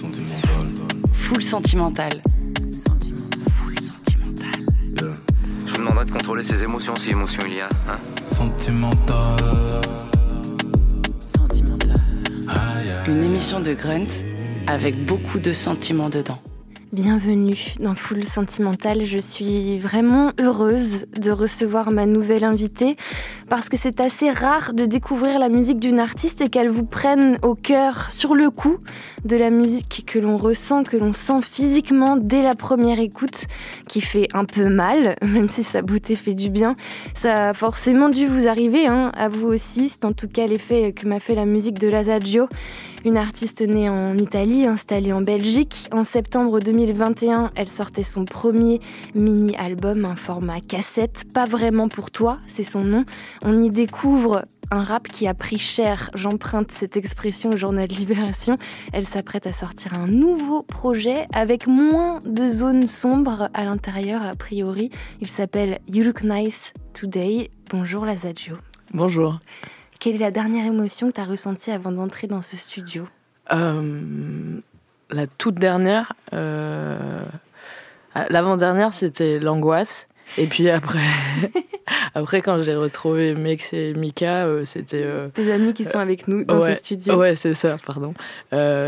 Sentimental. Full sentimental. Sentimental. Full sentimental. Je vous demanderai de contrôler ses émotions si émotion il y a. Hein sentimental. Sentimental. Une émission de Grunt avec beaucoup de sentiments dedans. Bienvenue dans Full Sentimental. Je suis vraiment heureuse de recevoir ma nouvelle invitée parce que c'est assez rare de découvrir la musique d'une artiste et qu'elle vous prenne au cœur sur le coup de la musique que l'on ressent, que l'on sent physiquement dès la première écoute, qui fait un peu mal, même si sa beauté fait du bien. Ça a forcément dû vous arriver, hein, à vous aussi. C'est en tout cas l'effet que m'a fait la musique de Lazadjo une artiste née en Italie, installée en Belgique. En septembre 2021, elle sortait son premier mini-album, un format cassette. Pas vraiment pour toi, c'est son nom. On y découvre un rap qui a pris cher. J'emprunte cette expression au journal Libération. Elle s'apprête à sortir un nouveau projet avec moins de zones sombres à l'intérieur, a priori. Il s'appelle You Look Nice Today. Bonjour Lazadjo. Bonjour. Quelle est la dernière émotion que tu as ressentie avant d'entrer dans ce studio? Euh, La toute dernière, euh, l'avant-dernière, c'était l'angoisse. Et puis après, après quand j'ai retrouvé Mex et Mika, euh, c'était... Tes amis qui sont avec nous dans ce studio. Ouais, c'est ça, pardon.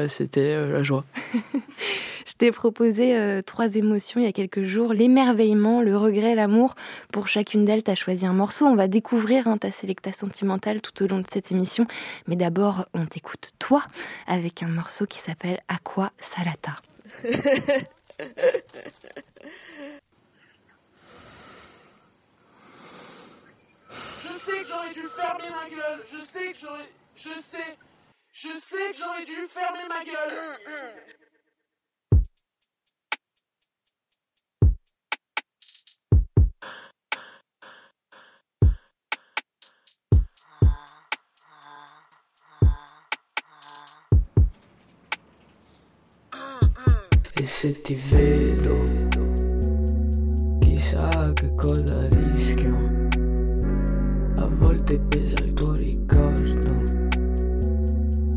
c'était la joie. Je t'ai proposé euh, trois émotions il y a quelques jours, l'émerveillement, le regret, l'amour. Pour chacune d'elles, tu as choisi un morceau. On va découvrir hein, ta sélecta sentimentale tout au long de cette émission. Mais d'abord, on t'écoute toi avec un morceau qui s'appelle Aqua Salata. Je sais que j'aurais dû fermer ma gueule. Je sais que j'aurais. Je sais. Je sais que j'aurais dû fermer ma gueule. E se ti vedo, chissà che cosa rischio. Volte pesa il tuo ricordo,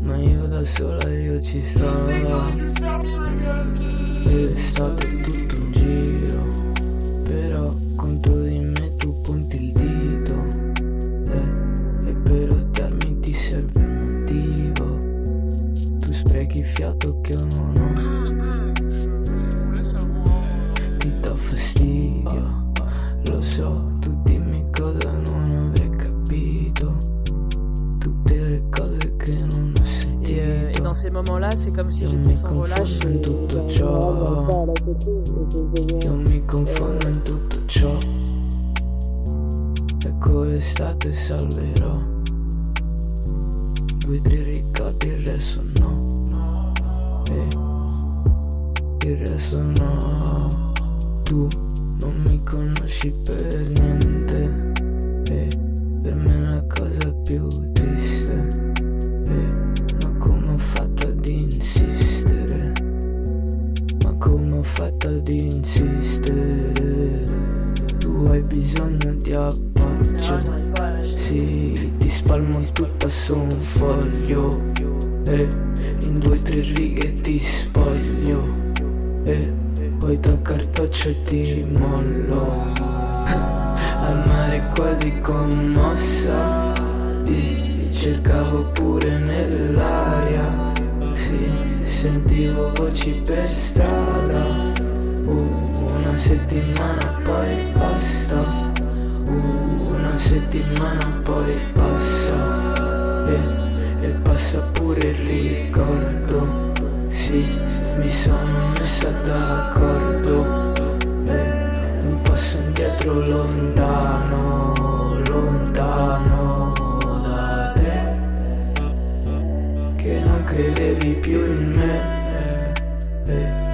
ma io da sola io ci sto. Ed è stato tutto un giro, però contro di me tu punti il dito. Eh, e per odiarmi ti serve un motivo. Tu sprechi fiato che ho. come se io mi confondo in tutto ciò. Io mi confondo in tutto ciò. E con l'estate salverò. Vedrai appoggio, sì, ti spalmo tutta su un foglio, e in due tre righe ti spoglio, e poi da cartoccio ti mollo. Al mare quasi commossa, ti cercavo pure nell'aria. Sì, sentivo voci per strada uh, Una settimana poi basta. Uh, Una settimana poi passa. E, e passa pure il ricordo. Sì, mi sono messa d'accordo. E un passo indietro lontano, lontano credevi più in me. Eh,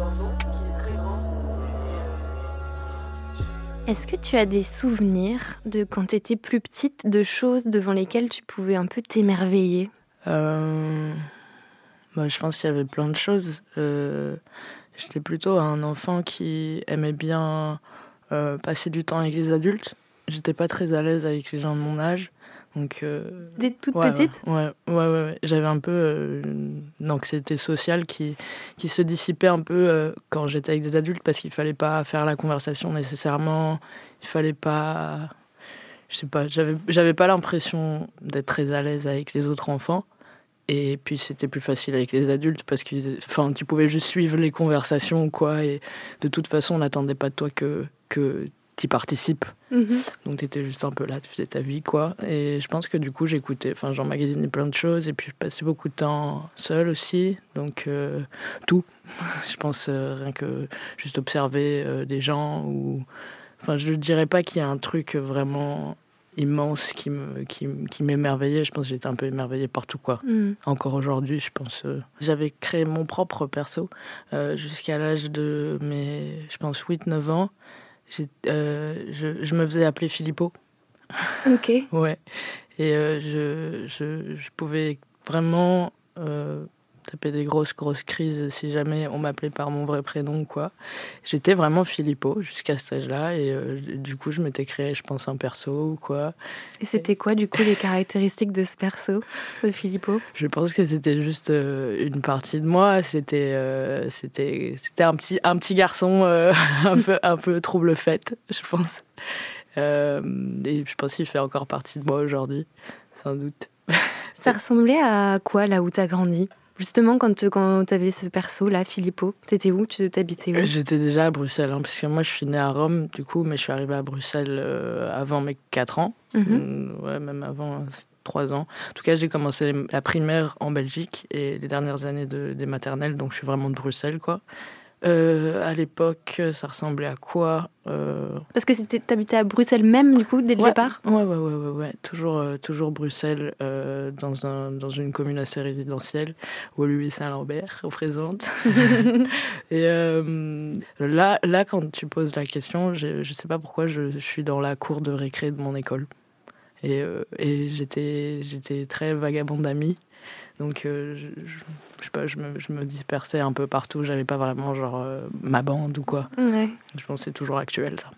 peur de l'abandon qui est très grande. Est-ce que tu as des souvenirs de quand tu étais plus petite, de choses devant lesquelles tu pouvais un peu t'émerveiller? Euh, bah, je pense qu'il y avait plein de choses. Euh, J'étais plutôt un enfant qui aimait bien euh, passer du temps avec les adultes. J'étais pas très à l'aise avec les gens de mon âge. Donc, euh, Dès toute ouais, petite Ouais, ouais, ouais. J'avais un peu euh, une anxiété sociale qui, qui se dissipait un peu euh, quand j'étais avec des adultes parce qu'il fallait pas faire la conversation nécessairement. Il fallait pas. Je sais pas, j'avais j'avais pas l'impression d'être très à l'aise avec les autres enfants. Et puis c'était plus facile avec les adultes parce que enfin, tu pouvais juste suivre les conversations quoi. Et de toute façon, on n'attendait pas de toi que, que tu participes. Mhm. Donc tu étais juste un peu là, tu faisais ta vie, quoi. Et je pense que du coup, j'écoutais, enfin, j'emmagasinais plein de choses. Et puis, je passais beaucoup de temps seul aussi. Donc, euh, tout. Je pense euh, rien que juste observer euh, des gens. ou Enfin, je dirais pas qu'il y a un truc vraiment immense qui me qui, m'émerveillait. Je pense que j'étais un peu émerveillée partout, quoi. Mhm. Encore aujourd'hui, je pense. euh, J'avais créé mon propre perso euh, jusqu'à l'âge de mes, je pense, 8-9 ans. Euh, je, je me faisais appeler Filippo. Ok. Ouais. Et euh, je, je, je pouvais vraiment taper des grosses, grosses crises si jamais on m'appelait par mon vrai prénom, quoi. J'étais vraiment Filippo jusqu'à cet âge-là. Et euh, du coup, je m'étais créé, je pense, un perso ou quoi. Et c'était quoi, du coup, les caractéristiques de ce perso, de Filippo? Je pense que c'était juste euh, une partie de moi. C'était euh, c'était c'était un petit un petit garçon un peu un peu trouble fête, je pense. Et je pense qu'il fait encore partie de moi aujourd'hui, sans doute. Ça ressemblait à quoi, là où t'as grandi? Justement, quand, quand t'avais ce perso-là, Filippo, t'étais où? Tu t'habitais où? J'étais déjà à Bruxelles, hein, parce que moi je suis née à Rome, du coup, mais je suis arrivée à Bruxelles euh, avant mes 4 ans, Mhm. Mm, ouais, même avant 3 ans. En tout cas, j'ai commencé la primaire en Belgique et les dernières années de, des maternelles, donc je suis vraiment de Bruxelles, quoi. Euh, à l'époque, ça ressemblait à quoi Euh, Parce que t'habitais à Bruxelles même, du coup, dès le Ouais. départ? Ouais, ouais, ouais, ouais, ouais. Toujours, euh, toujours Bruxelles, dans, un, dans une commune assez résidentielle, au Louis Saint-Lambert, au présente. Et là, là, quand tu poses la question, je, je sais pas pourquoi je, je suis dans la cour de récré de mon école. Et, euh, et j'étais, j'étais très vagabonde d'amis. Donc, euh, je, sais pas, je me, je me dispersais un peu partout. J'avais pas vraiment, genre, euh, ma bande ou quoi. Ouais. Je pense que c'est toujours actuel, ça.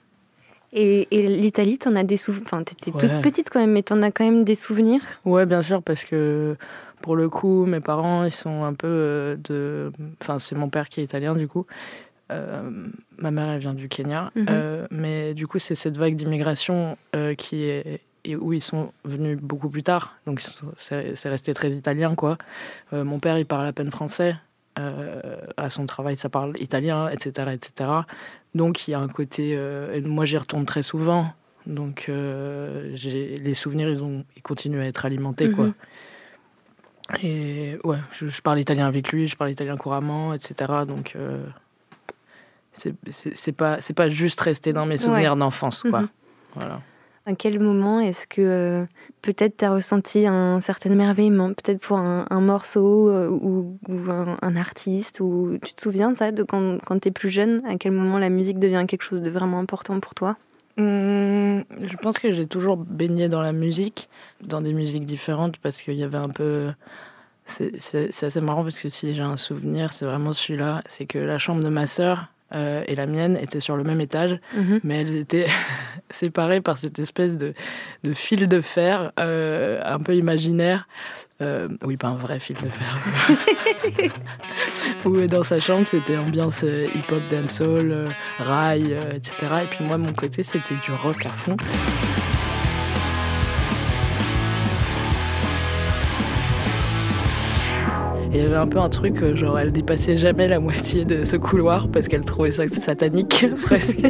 Et, et l'Italie, t'en as des souvenirs Enfin, t'étais toute petite quand même, mais t'en as quand même des souvenirs? Ouais, bien sûr, parce que pour le coup, mes parents, ils sont un peu euh, de. Enfin, c'est mon père qui est italien, du coup. Ma mère, elle vient du Kenya. Mhm. Mais du coup, c'est cette vague d'immigration qui est. Et où ils sont venus beaucoup plus tard. Donc, c'est resté très italien, quoi. Euh, mon père, il parle à peine français. Euh, à son travail, ça parle italien, etc., etc. Donc, il y a un côté. euh, et moi, j'y retourne très souvent. Donc, les souvenirs, ils, ont, ils continuent à être alimentés, quoi. Mhm. Et ouais, je, je parle italien avec lui, je parle italien couramment, etc. Donc, c'est pas, pas juste resté dans mes souvenirs d'enfance, quoi. Mhm. Voilà. À quel moment est-ce que euh, peut-être tu as ressenti un certain émerveillement, peut-être pour un, morceau euh, ou, un, artiste ou Tu te souviens ça, de quand, quand tu es plus jeune À quel moment la musique devient quelque chose de vraiment important pour toi? Hum, je pense que j'ai toujours baigné dans la musique, dans des musiques différentes, parce qu'il y avait un peu. C'est assez marrant parce que si j'ai un souvenir, c'est vraiment celui-là. C'est que la chambre de ma sœur euh, et la mienne étaient sur le même étage, Mhm. mais elles étaient séparées par cette espèce de, de fil de fer euh, un peu imaginaire. Euh, oui, pas un vrai fil de fer. Où dans sa chambre, c'était ambiance hip-hop, dancehall, rail, etc. Et puis moi, de mon côté, c'était du rock à fond. Il y avait un peu un truc, euh, genre elle dépassait jamais la moitié de ce couloir parce qu'elle trouvait ça satanique presque.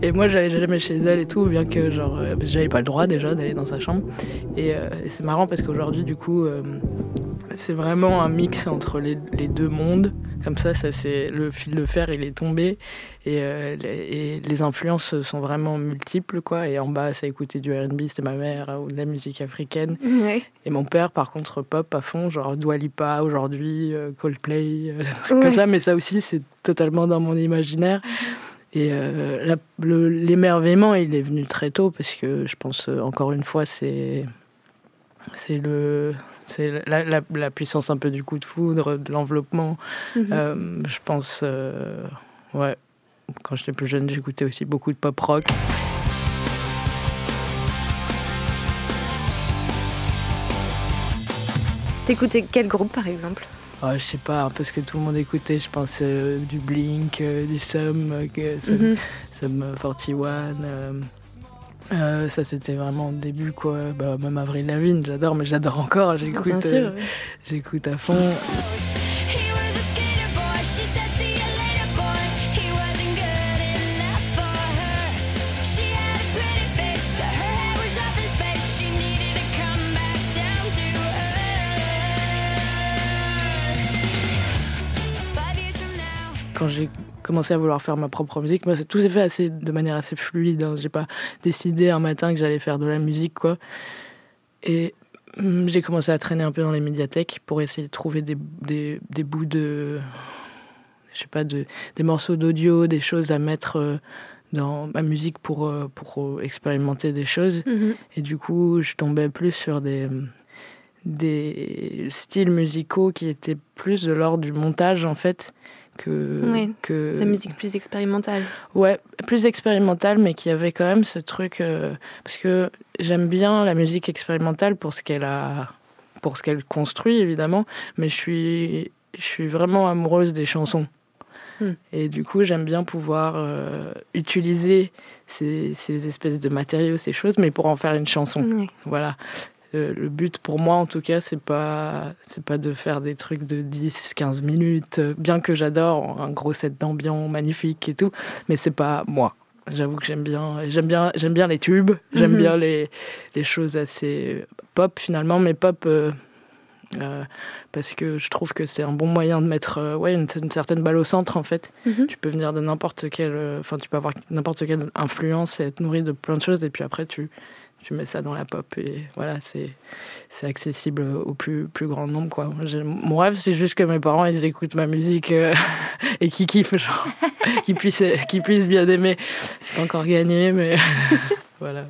Et moi j'allais jamais chez elle et tout, bien que genre euh, j'avais pas le droit déjà d'aller dans sa chambre. Et, euh, c'est marrant parce qu'aujourd'hui du coup c'est vraiment un mix entre les, les deux mondes. Comme ça, ça c'est le fil de fer, il est tombé et, euh, les, et les influences sont vraiment multiples quoi. Et en bas, ça écoutait du R&B, c'était ma mère ou de la musique africaine. Ouais. Et mon père, par contre, pop à fond, genre Dua Lipa aujourd'hui, euh, Coldplay, euh, Ouais. comme ça. Mais ça aussi, c'est totalement dans mon imaginaire. Et euh, l'émerveillement, il est venu très tôt parce que je pense, euh, encore une fois, c'est c'est le c'est la, la- la puissance un peu du coup de foudre, de l'enveloppement. Mhm. Euh, je pense, euh, ouais, quand j'étais plus jeune, j'écoutais aussi beaucoup de pop rock. T'écoutais quel groupe par exemple? Oh, je sais pas, un peu ce que tout le monde écoutait, je pense euh, du Blink, euh, du Sum, euh, Sum, Mhm. Sum 41. euh, euh, ça c'était vraiment au début quoi. Bah, même Avril Lavigne, j'adore, mais j'adore encore. J'écoute, oui. j'écoute à fond. Quand j'ai commencé à vouloir faire ma propre musique, moi, c'est- tout s'est fait assez, de manière assez fluide. hein. J'ai pas décidé un matin que j'allais faire de la musique, quoi. Et hum, j'ai commencé à traîner un peu dans les médiathèques pour essayer de trouver des, des, des bouts de. Je sais pas, de, des morceaux d'audio, des choses à mettre euh, dans ma musique pour, euh, pour euh, expérimenter des choses. Mhm. Et du coup, je tombais plus sur des, des styles musicaux qui étaient plus de l'ordre du montage, en fait, que... Ouais, que La musique plus expérimentale. Ouais, plus expérimental, mais qui avait quand même ce truc... euh, parce que j'aime bien la musique expérimentale pour ce qu'elle a... pour ce qu'elle construit, évidemment, mais je suis, je suis vraiment amoureuse des chansons. Hmm. Et du coup, j'aime bien pouvoir euh, utiliser ces, ces espèces de matériaux, ces choses, mais pour en faire une chanson. Voilà. Euh, le but pour moi, en tout cas, c'est pas, c'est pas de faire des trucs de 10, 15 minutes, euh, bien que j'adore un gros set d'ambiance magnifique et tout, mais c'est pas moi. J'avoue que j'aime bien, j'aime bien, j'aime bien les tubes, j'aime Mhm. bien les, les choses assez pop finalement, mais pop euh, euh, parce que je trouve que c'est un bon moyen de mettre ouais, une, une certaine balle au centre en fait. Mhm. Tu peux venir de n'importe quelle, enfin tu peux avoir n'importe quelle influence et être nourri de plein de choses et puis après tu tu mets ça dans la pop et voilà c'est c'est accessible au plus plus grand nombre quoi. J'ai- Mon rêve c'est juste que mes parents ils écoutent ma musique euh, et qu'ils kiffent genre qu'ils puissent qu'ils puissent bien aimer. C'est pas encore gagné mais voilà.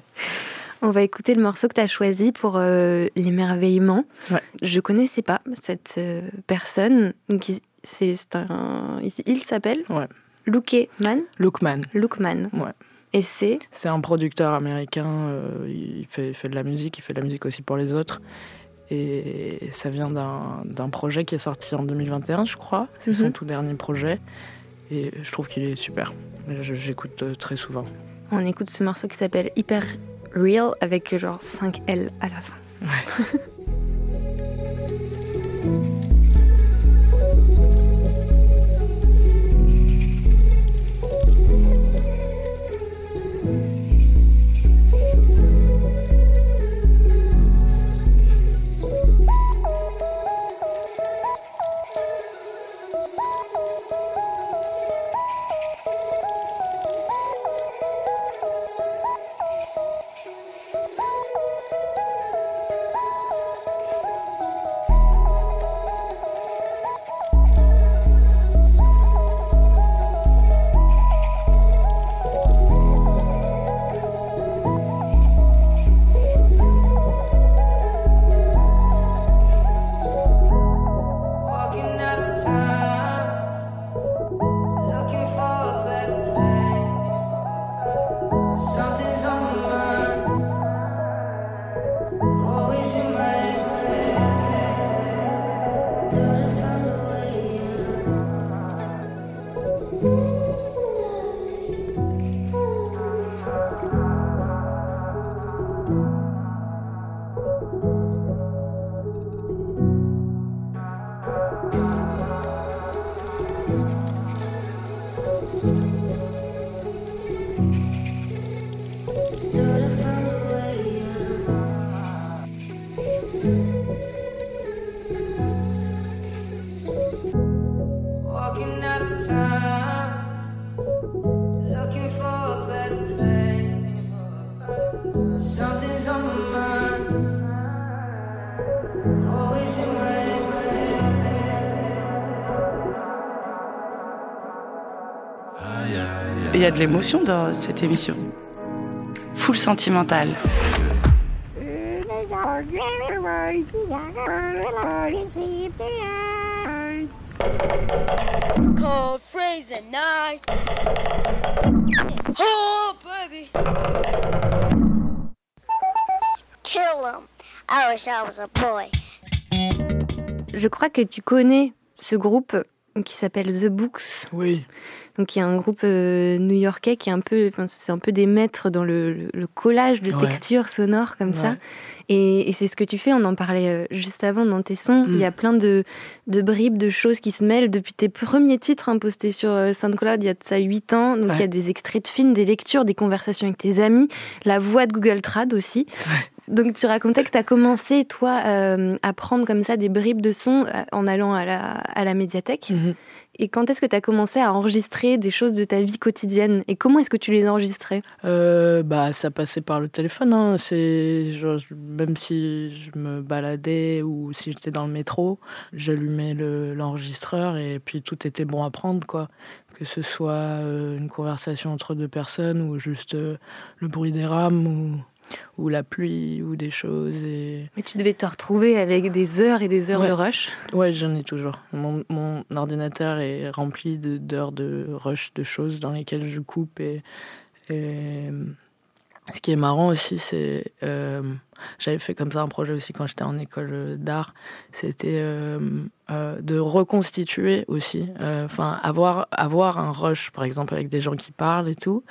On va écouter le morceau que tu as choisi pour euh, l'émerveillement. Ouais. Je connaissais pas cette euh, personne. Donc, il- c'est c'est un, il, s'appelle Ouais. Lukeman. Lookman, Lookman. Ouais. Et c'est c'est un producteur américain, euh, il fait, il fait de la musique, il fait de la musique aussi pour les autres. Et ça vient d'un projet qui est sorti en 2021, je crois. C'est son Mhm. tout dernier projet. Et je trouve qu'il est super. J'écoute euh, très souvent. on écoute ce morceau qui s'appelle Hyper Real avec genre 5 L à la fin. Walking a de l'émotion dans cette émission. Full sentimentale. Cold freezing night. Oh, baby. Kill him. I wish I was a boy. Je crois que tu connais ce groupe qui s'appelle The Books. Oui. Donc il y a un groupe euh, new-yorkais qui est un peu, enfin, c'est un peu des maîtres dans le, collage de Ouais. textures sonores comme ça. Et, et c'est ce que tu fais, on en parlait euh, juste avant dans tes sons. Mm. Il y a plein de, de bribes, de choses qui se mêlent depuis tes premiers titres hein, postés sur euh, SoundCloud il y a de ça 8 ans. Donc il y a des extraits de films, des lectures, des conversations avec tes amis, la voix de Google Trad aussi. Donc tu racontais que tu as commencé, toi, euh, à prendre comme ça des bribes de sons euh, en allant à la, à la médiathèque. Mhm. Et quand est-ce que tu as commencé à enregistrer des choses de ta vie quotidienne? Et comment est-ce que tu les enregistrais? Euh, bah, ça passait par le téléphone. Hein. C'est même si je me baladais ou si j'étais dans le métro, j'allumais le- l'enregistreur et puis tout était bon à prendre, quoi. Que ce soit une conversation entre deux personnes ou juste le bruit des rames ou, ou la pluie ou des choses. Et... Mais tu devais te retrouver avec des heures et des heures Ouais. de rush. Ouais, j'en ai toujours. Mon, mon ordinateur est rempli de- d'heures de, rush, de choses dans lesquelles je coupe. Et, et ce qui est marrant aussi, c'est. euh, J'avais fait comme ça un projet aussi quand j'étais en école d'art. C'était euh, euh, de reconstituer aussi. euh, Enfin, avoir, avoir un rush, par exemple, avec des gens qui parlent et tout.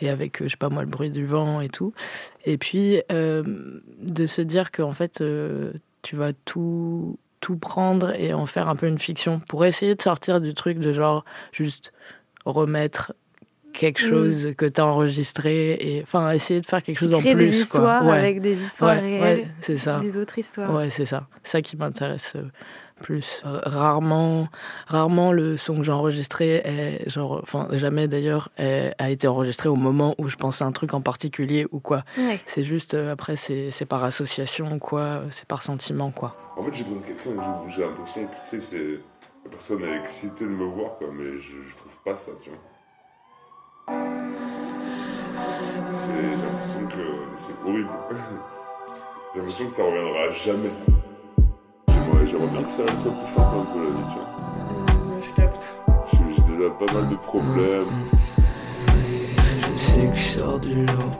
Et avec, je sais pas moi, le bruit du vent et tout. Et puis, de se dire qu'en fait, euh, tu vas tout tout prendre et en faire un peu une fiction pour essayer de sortir du truc de genre juste remettre quelque Mm. chose que tu as enregistré et enfin essayer de faire quelque Tu chose en plus des histoires quoi. Ouais. avec des histoires Ouais, réelles, ouais, c'est ça. des autres histoires. Ouais, c'est ça. C'est ça qui m'intéresse euh, plus. Euh, rarement, rarement le son que j'ai enregistré est genre, enfin jamais d'ailleurs a été enregistré au moment où je pensais à un truc en particulier ou quoi. Ouais. C'est juste euh, après c'est c'est par association quoi, c'est par sentiment quoi. En fait, j'ai besoin de quelqu'un j'ai l'impression que tu sais, c'est la personne est excitée de me voir, quoi, mais je, je trouve pas ça, tu vois. C'est- J'ai l'impression que c'est horrible. j'ai l'impression que ça reviendra jamais. J'aimerais j'aimerais bien que ça soit plus simple un peu la vie, tu vois. Je capte. J'ai j'ai déjà pas mal de problèmes. Je sais que je sors du lot.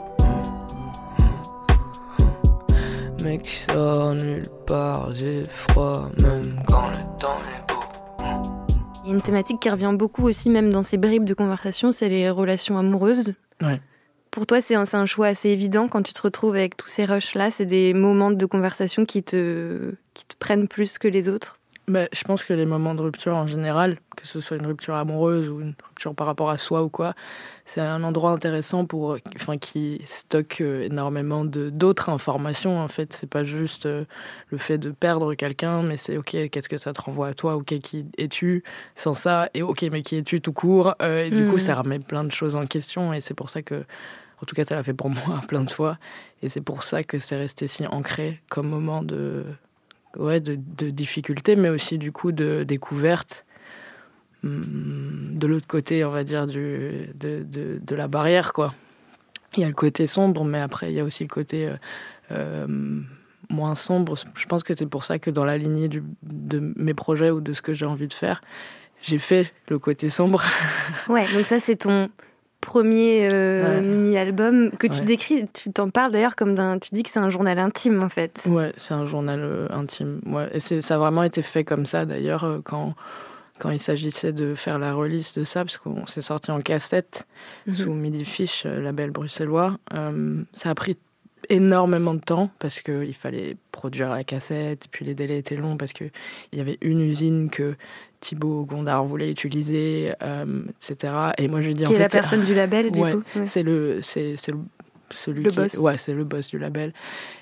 Mec, je sors nulle part, j'ai froid, même quand le temps est beau. Il y a une thématique qui revient beaucoup aussi, même dans ces bribes de conversation, c'est les relations amoureuses. Ouais. Pour toi, c'est un, choix assez évident quand tu te retrouves avec tous ces rushs-là. C'est des moments de conversation qui te, qui te prennent plus que les autres? Bah, je pense que les moments de rupture en général, que ce soit une rupture amoureuse ou une rupture par rapport à soi ou quoi, c'est un endroit intéressant pour, enfin, qui stocke euh, énormément d'autres informations. En fait, c'est pas juste euh, le fait de perdre quelqu'un, mais c'est ok, qu'est-ce que ça te renvoie à toi? Ok, qui es-tu sans ça? Et ok, mais qui es-tu tout court? Euh, Et du coup, ça remet plein de choses en question. Et c'est pour ça que, en tout cas, ça l'a fait pour moi plein de fois. Et c'est pour ça que c'est resté si ancré comme moment de ouais, de, difficulté, mais aussi du coup de découverte. Hum, De l'autre côté, on va dire, de, de, la barrière, quoi. Il y a le côté sombre, mais après, il y a aussi le côté euh, euh, moins sombre. Je pense que c'est pour ça que dans la lignée de mes projets ou de ce que j'ai envie de faire, j'ai fait le côté sombre. Ouais, donc ça, c'est ton premier euh, Ouais. mini-album que tu Ouais. décris. Tu t'en parles d'ailleurs comme d'un. Tu dis que c'est un journal intime, en fait. Ouais, c'est un journal euh, intime. Ouais. Et ça a vraiment été fait comme ça, d'ailleurs, euh, quand, quand il s'agissait de faire la release de ça, parce qu'on s'est sorti en cassette Mhm. sous Midi Fish, euh, label bruxellois. Ça a pris énormément de temps parce qu'il fallait produire la cassette, et puis les délais étaient longs parce qu'il y avait une usine que Thibaut Gondard voulait utiliser, euh, etc. Et moi, je lui dis Qui en est la personne du label, du Ouais, coup. Ouais. c'est le, c'est, celui Le qui, boss. ouais, c'est le boss du label.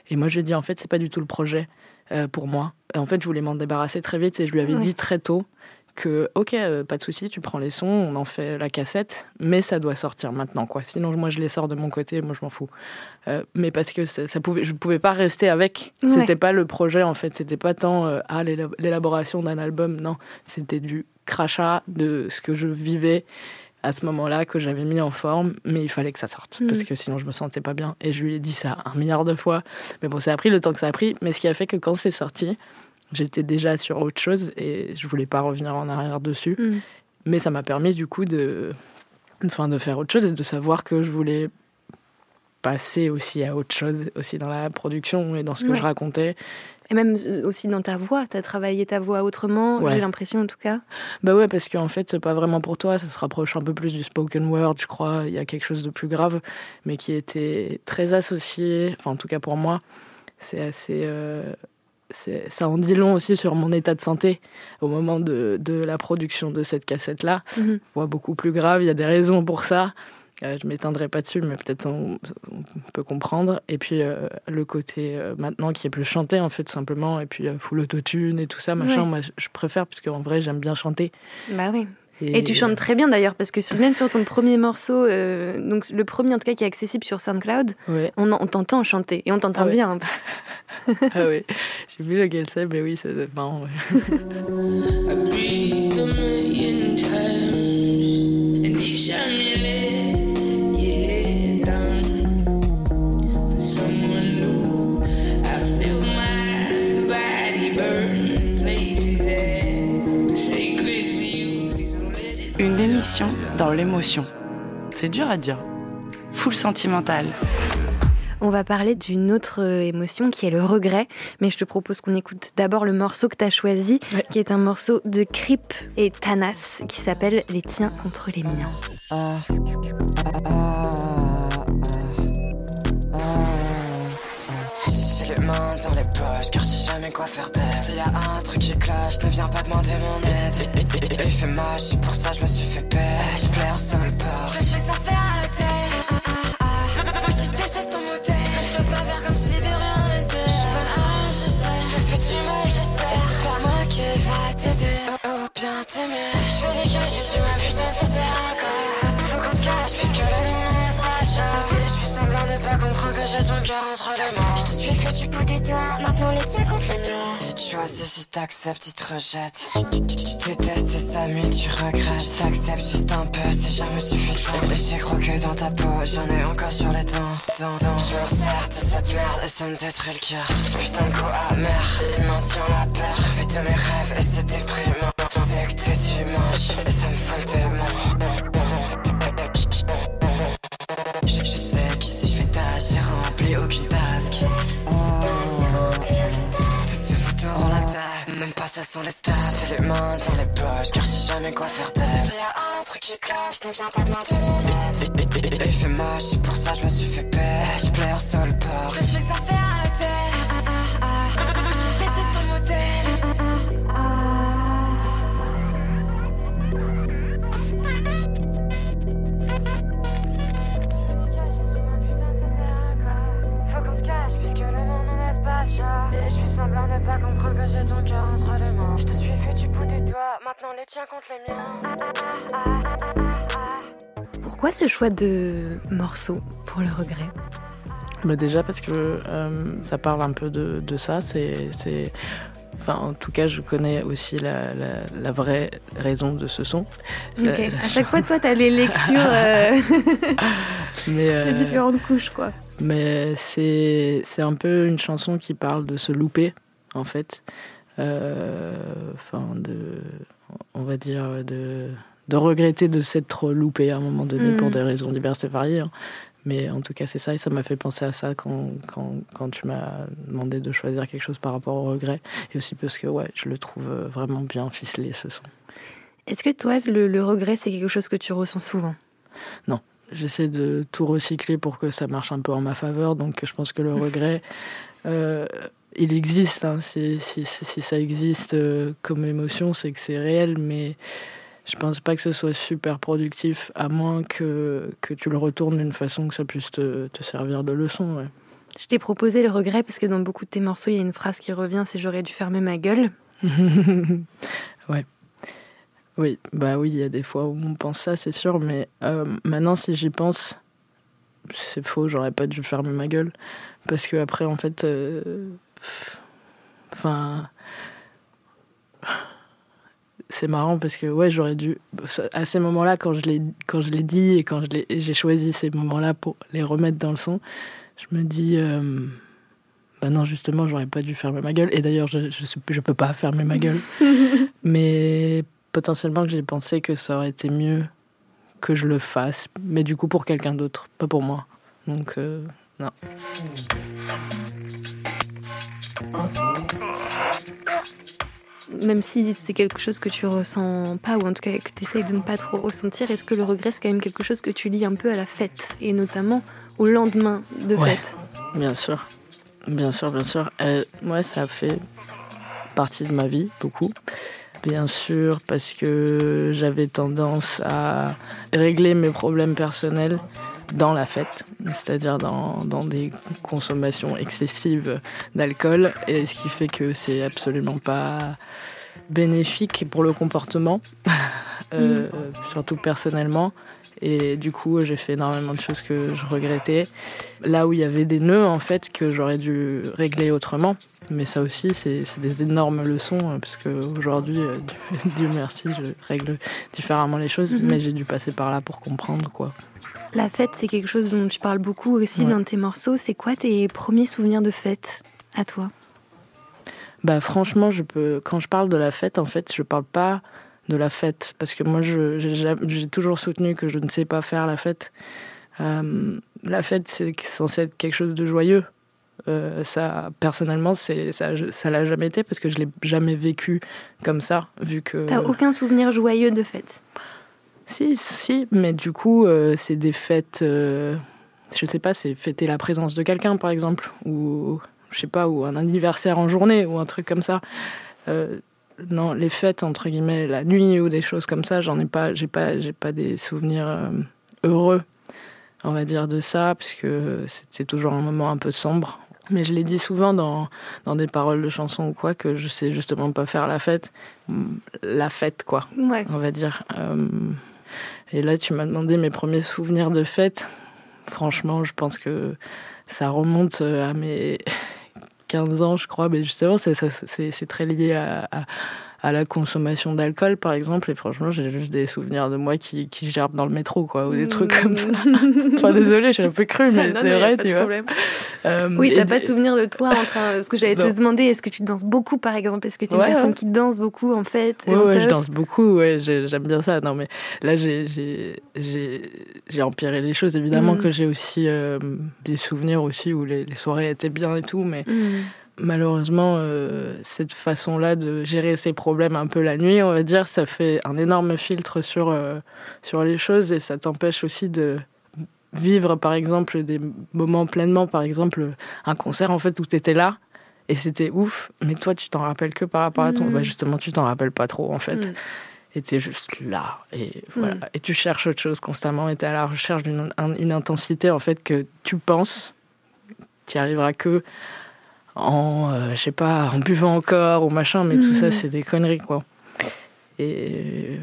Et moi, je dit en fait, c'est pas du tout le projet euh, pour moi. Et en fait, je voulais m'en débarrasser très vite et je lui avais Ouais. dit très tôt que ok, euh, pas de souci, tu prends les sons, on en fait la cassette, mais ça doit sortir maintenant, quoi. Sinon, moi, je les sors de mon côté, moi, je m'en fous. Euh, mais parce que ça, ça pouvait, je pouvais pas rester avec. Ouais. C'était pas le projet, en fait. C'était pas tant euh, ah, l'éla- l'élaboration d'un album. Non, c'était du crachat de ce que je vivais à ce moment-là que j'avais mis en forme, mais il fallait que ça sorte Mm. parce que sinon je me sentais pas bien. Et je lui ai dit ça un milliard de fois. Mais bon, ça a pris le temps que ça a pris. Mais ce qui a fait que quand c'est sorti, j'étais déjà sur autre chose et je voulais pas revenir en arrière dessus. Mm. Mais ça m'a permis du coup de, enfin, de faire autre chose et de savoir que je voulais passer aussi à autre chose, aussi dans la production et dans ce que Ouais. je racontais. Et même euh, aussi dans ta voix, tu as travaillé ta voix autrement, Ouais. j'ai l'impression en tout cas. Bah ouais, parce qu'en fait, c'est pas vraiment pour toi, ça se rapproche un peu plus du spoken word, je crois. Il y a quelque chose de plus grave, mais qui était très associé, enfin, en tout cas pour moi, c'est assez. euh, ça en dit long aussi sur mon état de santé au moment de, de la production de cette cassette-là. Mhm. Voix beaucoup plus grave, il y a des raisons pour ça. Euh, je m'éteindrai pas dessus, mais peut-être on, on peut comprendre. Et puis euh, le côté euh, maintenant qui est plus chanté, en fait, tout simplement. Et puis euh, full autotune et tout ça, machin. Ouais. Moi, je- je préfère, parce qu'en vrai, j'aime bien chanter. Bah oui. Et, tu chantes très bien d'ailleurs, parce que sur- même sur ton premier morceau, euh, donc le premier en tout cas qui est accessible sur SoundCloud, Ouais. on, en- on t'entend chanter et on t'entend Ah ouais. bien ah oui, j'ai vu lequel c'est, mais oui, c'est marrant. ouais. dans l'émotion. C'est dur à dire. Full sentimental. On va parler d'une autre euh, émotion qui est le regret, mais je te propose qu'on écoute d'abord le morceau que tu as choisi, Ouais. qui est un morceau de Crip et Tanas, qui s'appelle Les tiens contre les miens. J'ai dans les poches car je sais jamais quoi faire d'elle. S'il y a un truc qui cloche, ne viens pas demander mon aide. Il fait moche, c'est pour ça je me suis fait paix Je pleure sur le port. Je j'ai ton cœur entre les mains Je te suis fait du bout des doigts. Maintenant les tiens contre les miens. Et tu choisis si t'acceptes, il te rejette. Tu détestes tes amis, tu regrettes. T'acceptes juste un peu, c'est jamais suffisant. Et j'ai croqué dans ta peau, j'en ai encore sur les dents. dents, dents. Je me resserre de cette merde et ça me détruit le cœur. Putain de goût amer, il maintient la peur. Je fais de mes rêves et c'est déprimant. Ça sont les stats. J'ai les mains dans les poches, car je sais jamais quoi faire d'elle. S'il y a un truc qui cloche, ne viens pas demander. Et- et- et- et Il fait moche, c'est pour ça je me suis fait paix. Je pleure sur le port. Je faire à l'hôtel. Les miens. Pourquoi ce choix de morceau pour le regret? Bah déjà parce que euh, ça parle un peu de, de ça. C'est, c'est- enfin, en tout cas, je connais aussi la, la- la vraie raison de ce son. Ok. Euh, À chaque fois, toi, t'as les lectures, euh, mais, les euh, différentes couches, quoi. mais c'est, c'est un peu une chanson qui parle de se louper, en fait. Euh, Enfin, de, on va dire, de, de regretter de s'être loupé à un moment donné Mm. pour des raisons diverses et variées. hein. Mais en tout cas, c'est ça, et ça m'a fait penser à ça quand, quand, quand tu m'as demandé de choisir quelque chose par rapport au regret. Et aussi parce que, ouais, je le trouve euh, vraiment bien ficelé, ce son. Est-ce que toi, le, le regret, c'est quelque chose que tu ressens souvent? J'essaie de tout recycler pour que ça marche un peu en ma faveur, donc je pense que le regret, euh, il existe. hein. Si, si, si- si ça existe euh, comme émotion, c'est que c'est réel, mais je pense pas que ce soit super productif, à moins que, que tu le retournes d'une façon que ça puisse te, te servir de leçon. ouais. Je t'ai proposé le regret parce que dans beaucoup de tes morceaux, il y a une phrase qui revient, c'est j'aurais dû fermer ma gueule. ouais. Oui, bah oui, il y a des fois où on pense ça, c'est sûr, mais euh, maintenant, si j'y pense, c'est faux, j'aurais pas dû fermer ma gueule. Parce que après, en fait, euh, enfin. c'est marrant parce que ouais, j'aurais dû à ces moments-là quand je l'ai quand je l'ai dit et quand je l'ai j'ai choisi ces moments-là pour les remettre dans le son, je me dis euh, bah non justement j'aurais pas dû fermer ma gueule. Et d'ailleurs je je, je peux pas fermer ma gueule. Mais potentiellement que j'ai pensé que ça aurait été mieux que je le fasse. Mais du coup pour quelqu'un d'autre pas pour moi. Donc euh, Même si c'est quelque chose que tu ressens pas, ou en tout cas que tu essayes de ne pas trop ressentir, est-ce que le regret, c'est quand même quelque chose que tu lis un peu à la fête, et notamment au lendemain de Ouais. fête? Bien sûr, bien sûr, bien sûr. Euh, moi, ça fait partie de ma vie, beaucoup. Bien sûr, parce que j'avais tendance à régler mes problèmes personnels dans la fête, c'est-à-dire dans, dans des consommations excessives d'alcool, et ce qui fait que c'est absolument pas bénéfique pour le comportement, euh, surtout personnellement. Et du coup, j'ai fait énormément de choses que je regrettais. Là où il y avait des nœuds, en fait, que j'aurais dû régler autrement. Mais ça aussi, c'est des énormes leçons, euh, parce qu'aujourd'hui, Dieu, Dieu merci, je règle différemment les choses, Mhm. mais j'ai dû passer par là pour comprendre, quoi. La fête, c'est quelque chose dont tu parles beaucoup aussi Ouais. dans tes morceaux. C'est quoi tes premiers souvenirs de fête à toi? Bah franchement, je peux quand je parle de la fête, en fait, je parle pas de la fête parce que moi, je- j'ai toujours soutenu que je ne sais pas faire la fête. Euh, la fête, c'est censé être quelque chose de joyeux. Euh, ça, personnellement, c'est ça, ça l'a jamais été parce que je l'ai jamais vécu comme ça, vu que. T'as aucun souvenir joyeux de fête? Si, si, mais du coup, euh, c'est des fêtes. euh, je sais pas, c'est fêter la présence de quelqu'un, par exemple, ou je sais pas, ou un anniversaire en journée, ou un truc comme ça. Euh, non, les fêtes entre guillemets, la nuit ou des choses comme ça, j'en ai pas, j'ai pas, j'ai pas des souvenirs euh, heureux, on va dire de ça, puisque c'était toujours un moment un peu sombre. Mais je l'ai dit souvent dans, dans des paroles de chansons ou quoi, que je sais justement pas faire la fête. La fête, quoi Ouais. on va dire. Euh, et là, tu m'as demandé mes premiers souvenirs de fête. Franchement, je pense que ça remonte euh, à mes 15 ans, je crois. Mais justement, c'est très lié à- à la consommation d'alcool, par exemple. Et franchement, j'ai juste des souvenirs de moi qui, qui gerbe dans le métro, quoi, ou des trucs comme ça. enfin, désolé, je suis un peu cru, mais c'est vrai, pas tu de vois. problème. Euh, Oui, t'as pas de souvenir de toi en train. Parce que j'allais te demander, est-ce que tu danses beaucoup par exemple? Est-ce que tu es une personne ouais. qui danse beaucoup en fait ouais, je danse beaucoup, ouais, j'ai- j'aime bien ça. Non, mais là, j'ai- j'ai j'ai- j'ai empiré les choses. Évidemment Mhm. que j'ai aussi euh, des souvenirs aussi où les, les soirées étaient bien et tout, mais Mm. Malheureusement, euh, cette façon-là de gérer ses problèmes un peu la nuit, on va dire, ça fait un énorme filtre sur, euh, sur les choses et ça t'empêche aussi de vivre, par exemple, des moments pleinement. Par exemple, un concert, en fait, où tu étais là. Et c'était ouf, mais toi, tu t'en rappelles que par rapport à ton. Mhm. Bah, justement, tu t'en rappelles pas trop, en fait Mm. et t'es juste là et voilà Mm. et tu cherches autre chose constamment et t'es à la recherche d'une un- une intensité en fait que tu penses t'y arriveras que en euh, je sais pas en buvant encore ou machin mais tout ça Mm. c'est des conneries quoi et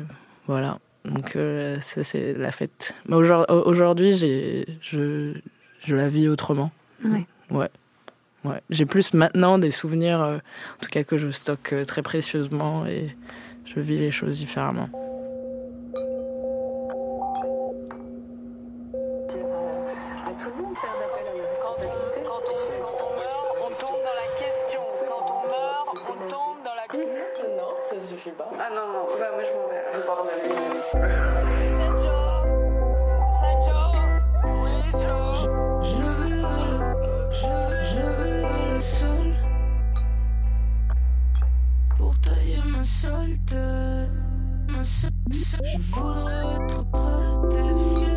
voilà donc euh, ça c'est la fête mais aujourd- aujourd'hui j'ai je je la vis autrement Ouais. ouais ouais j'ai plus maintenant des souvenirs euh, en tout cas que je stocke très précieusement et je vis les choses différemment. Ma seule, je voudrais être prête et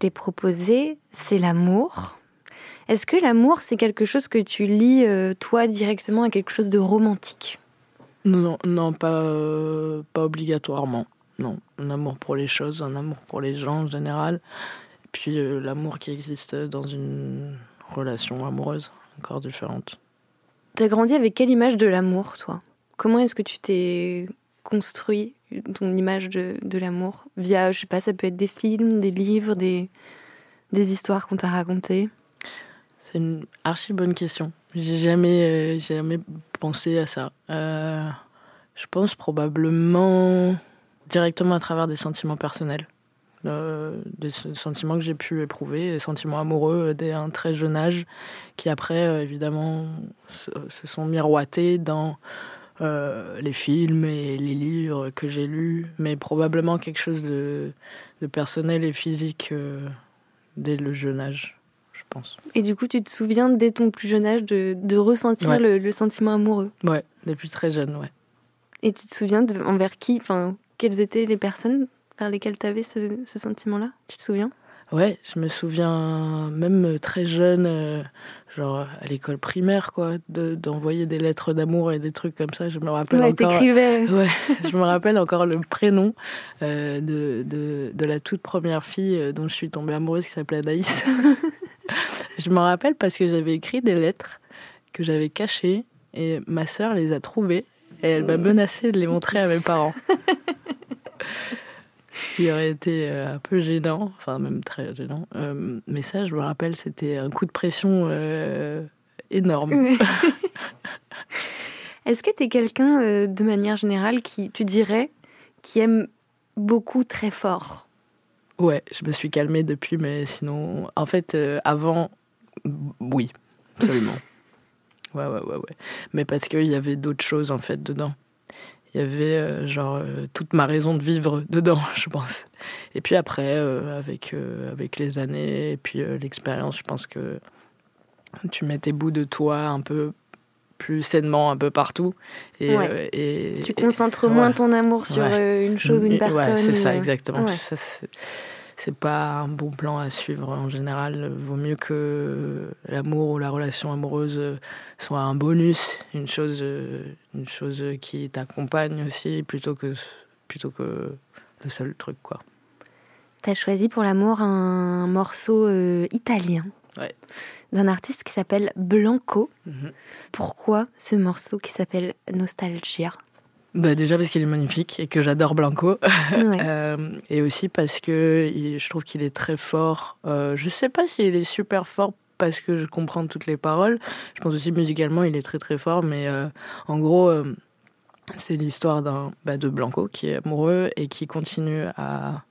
t'ai proposée, c'est l'amour. Est-ce que l'amour, c'est quelque chose que tu lis, euh, toi, directement à quelque chose de romantique? Non, non, non, pas, euh, pas obligatoirement. Non, un amour pour les choses, un amour pour les gens en général. Et puis euh, l'amour qui existe dans une relation amoureuse, encore différente. T'as grandi avec quelle image de l'amour, toi? Comment est-ce que tu t'es construit ton image de, de l'amour Via, je sais pas, ça peut être des films, des livres, des, des histoires qu'on t'a racontées C'est une archi bonne question. J'ai jamais, euh, jamais pensé à ça. Euh, je pense probablement directement à travers des sentiments personnels. Euh, des sentiments que j'ai pu éprouver, des sentiments amoureux dès un très jeune âge, qui après, évidemment, se, se sont miroités dans euh, les films et les livres que j'ai lus, mais probablement quelque chose de, de personnel et physique euh, dès le jeune âge, je pense. Et du coup, tu te souviens dès ton plus jeune âge de, de ressentir Ouais. le, le sentiment amoureux? Ouais, depuis très jeune, ouais. Et tu te souviens de, envers qui, enfin, quelles étaient les personnes vers lesquelles tu avais ce, ce sentiment-là? Tu te souviens? Ouais, je me souviens même très jeune, euh, genre à l'école primaire, quoi, de- d'envoyer des lettres d'amour et des trucs comme ça. Je me rappelle Ouais, encore. Ouais, je me rappelle encore le prénom euh, de, de, de la toute première fille euh, dont je suis tombée amoureuse qui s'appelait Anaïs. je me rappelle parce que j'avais écrit des lettres que j'avais cachées et ma sœur les a trouvées et elle m'a menacé de les montrer à mes parents. Ce qui aurait été euh, un peu gênant, enfin même très gênant. Euh, mais ça, je me rappelle, c'était un coup de pression euh, énorme. Est-ce que tu es quelqu'un, euh, de manière générale, qui, tu dirais, qui aime beaucoup très fort? Ouais, je me suis calmée depuis, mais sinon, en fait, avant, oui, absolument. ouais, ouais, ouais, ouais. Mais parce qu'il y avait d'autres choses, en fait, dedans. Il y avait, euh, genre, euh, toute ma raison de vivre dedans, je pense. Et puis après, euh, avec, avec les années et puis l'expérience, je pense que tu mets tes bouts de toi un peu plus sainement un peu partout. Et, Ouais. euh, et, Tu et- concentres moins ouais. ton amour sur Ouais. une chose, une Ouais, personne. c'est ça, exactement. Ça, c'est- pas un bon plan à suivre en général. Vaut mieux que l'amour ou la relation amoureuse soit un bonus, une chose, une chose qui t'accompagne aussi, plutôt que, plutôt que le seul truc, quoi. T'as choisi pour l'amour un morceau euh, italien Ouais. d'un artiste qui s'appelle Blanco. Mhm. Pourquoi ce morceau qui s'appelle Nostalgia? Bah déjà parce qu'il est magnifique et que j'adore Blanco. Ouais. Euh, et aussi parce que je trouve qu'il est très fort. Euh, je sais pas s'il est super fort parce que je comprends toutes les paroles. Je pense aussi musicalement il est très très fort. Mais euh, en gros, euh, c'est l'histoire d'un bah, de Blanco qui est amoureux et qui continue à,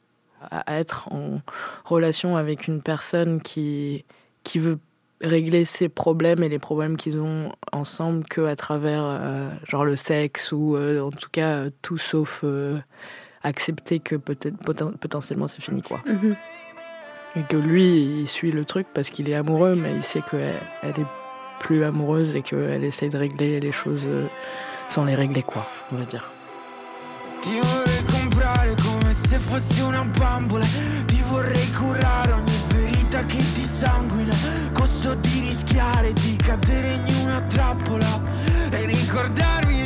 à être en relation avec une personne qui qui veut régler ses problèmes et les problèmes qu'ils ont ensemble que à travers euh, genre le sexe ou euh, en tout cas euh, tout sauf euh, accepter que peut-être poten- potentiellement c'est fini quoi. Mhm. et que lui il suit le truc parce qu'il est amoureux mais il sait qu'elle elle est plus amoureuse et qu'elle essaye de régler les choses sans les régler quoi on va dire. Ti vorrei comprare come se fossi una bambola. Ti vorrei curare ogni ferita che ti sanguina Costo di rischiare di cadere in una trappola E ricordarmi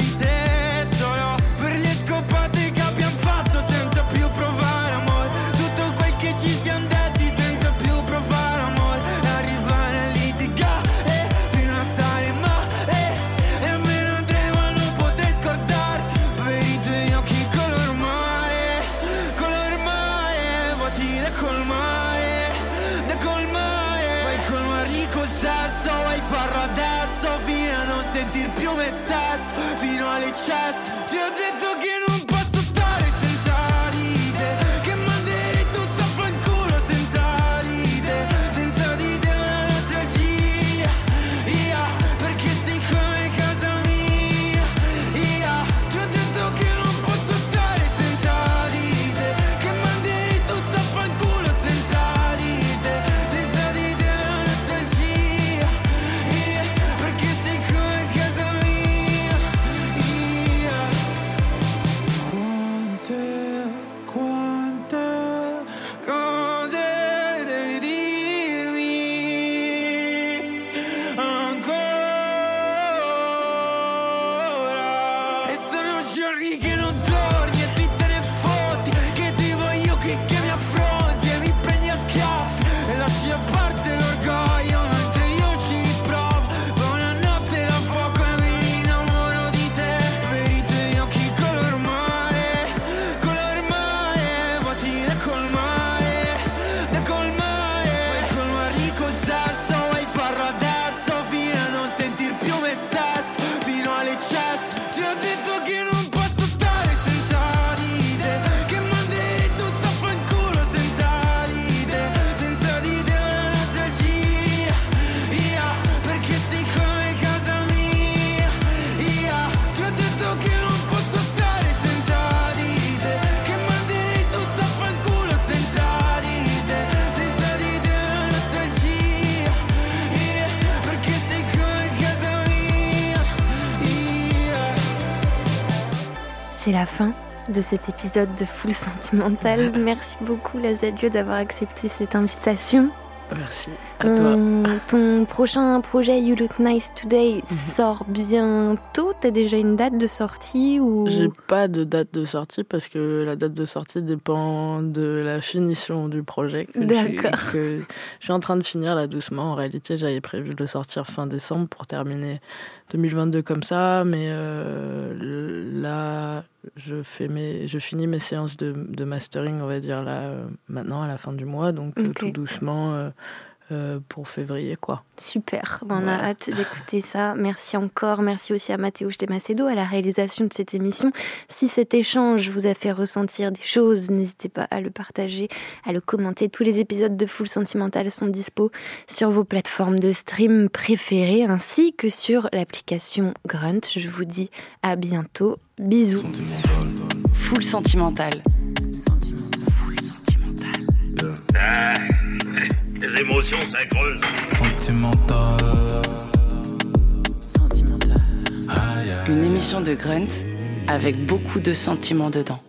que no doy. La fin de cet épisode de Full Sentimental. Merci beaucoup, Lazadio, d'avoir accepté cette invitation. Merci à toi. On- ton prochain projet You Look Nice Today Mhm. sort bientôt? T'as déjà une date de sortie ou? J'ai pas de date de sortie parce que la date de sortie dépend de la finition du projet. D'accord. je suis en train de finir là doucement. En réalité, j'avais prévu de le sortir fin décembre pour terminer 2022 comme ça, mais euh, là, je fais mes, je finis mes séances de, de mastering, on va dire là euh, maintenant à la fin du mois, donc euh, tout doucement euh, pour février quoi. Super, Ben, on a hâte d'écouter ça. Merci encore, merci aussi à Mathéo Macedo à la réalisation de cette émission. Si cet échange vous a fait ressentir des choses, n'hésitez pas à le partager, à le commenter. Tous les épisodes de Full Sentimental sont dispo sur vos plateformes de stream préférées ainsi que sur l'application Grunt. Je vous dis à bientôt. Bisous. Full sentimental. Ah, les émotions, ça creuse. Sentimental. Une émission de Grunt avec beaucoup de sentiments dedans.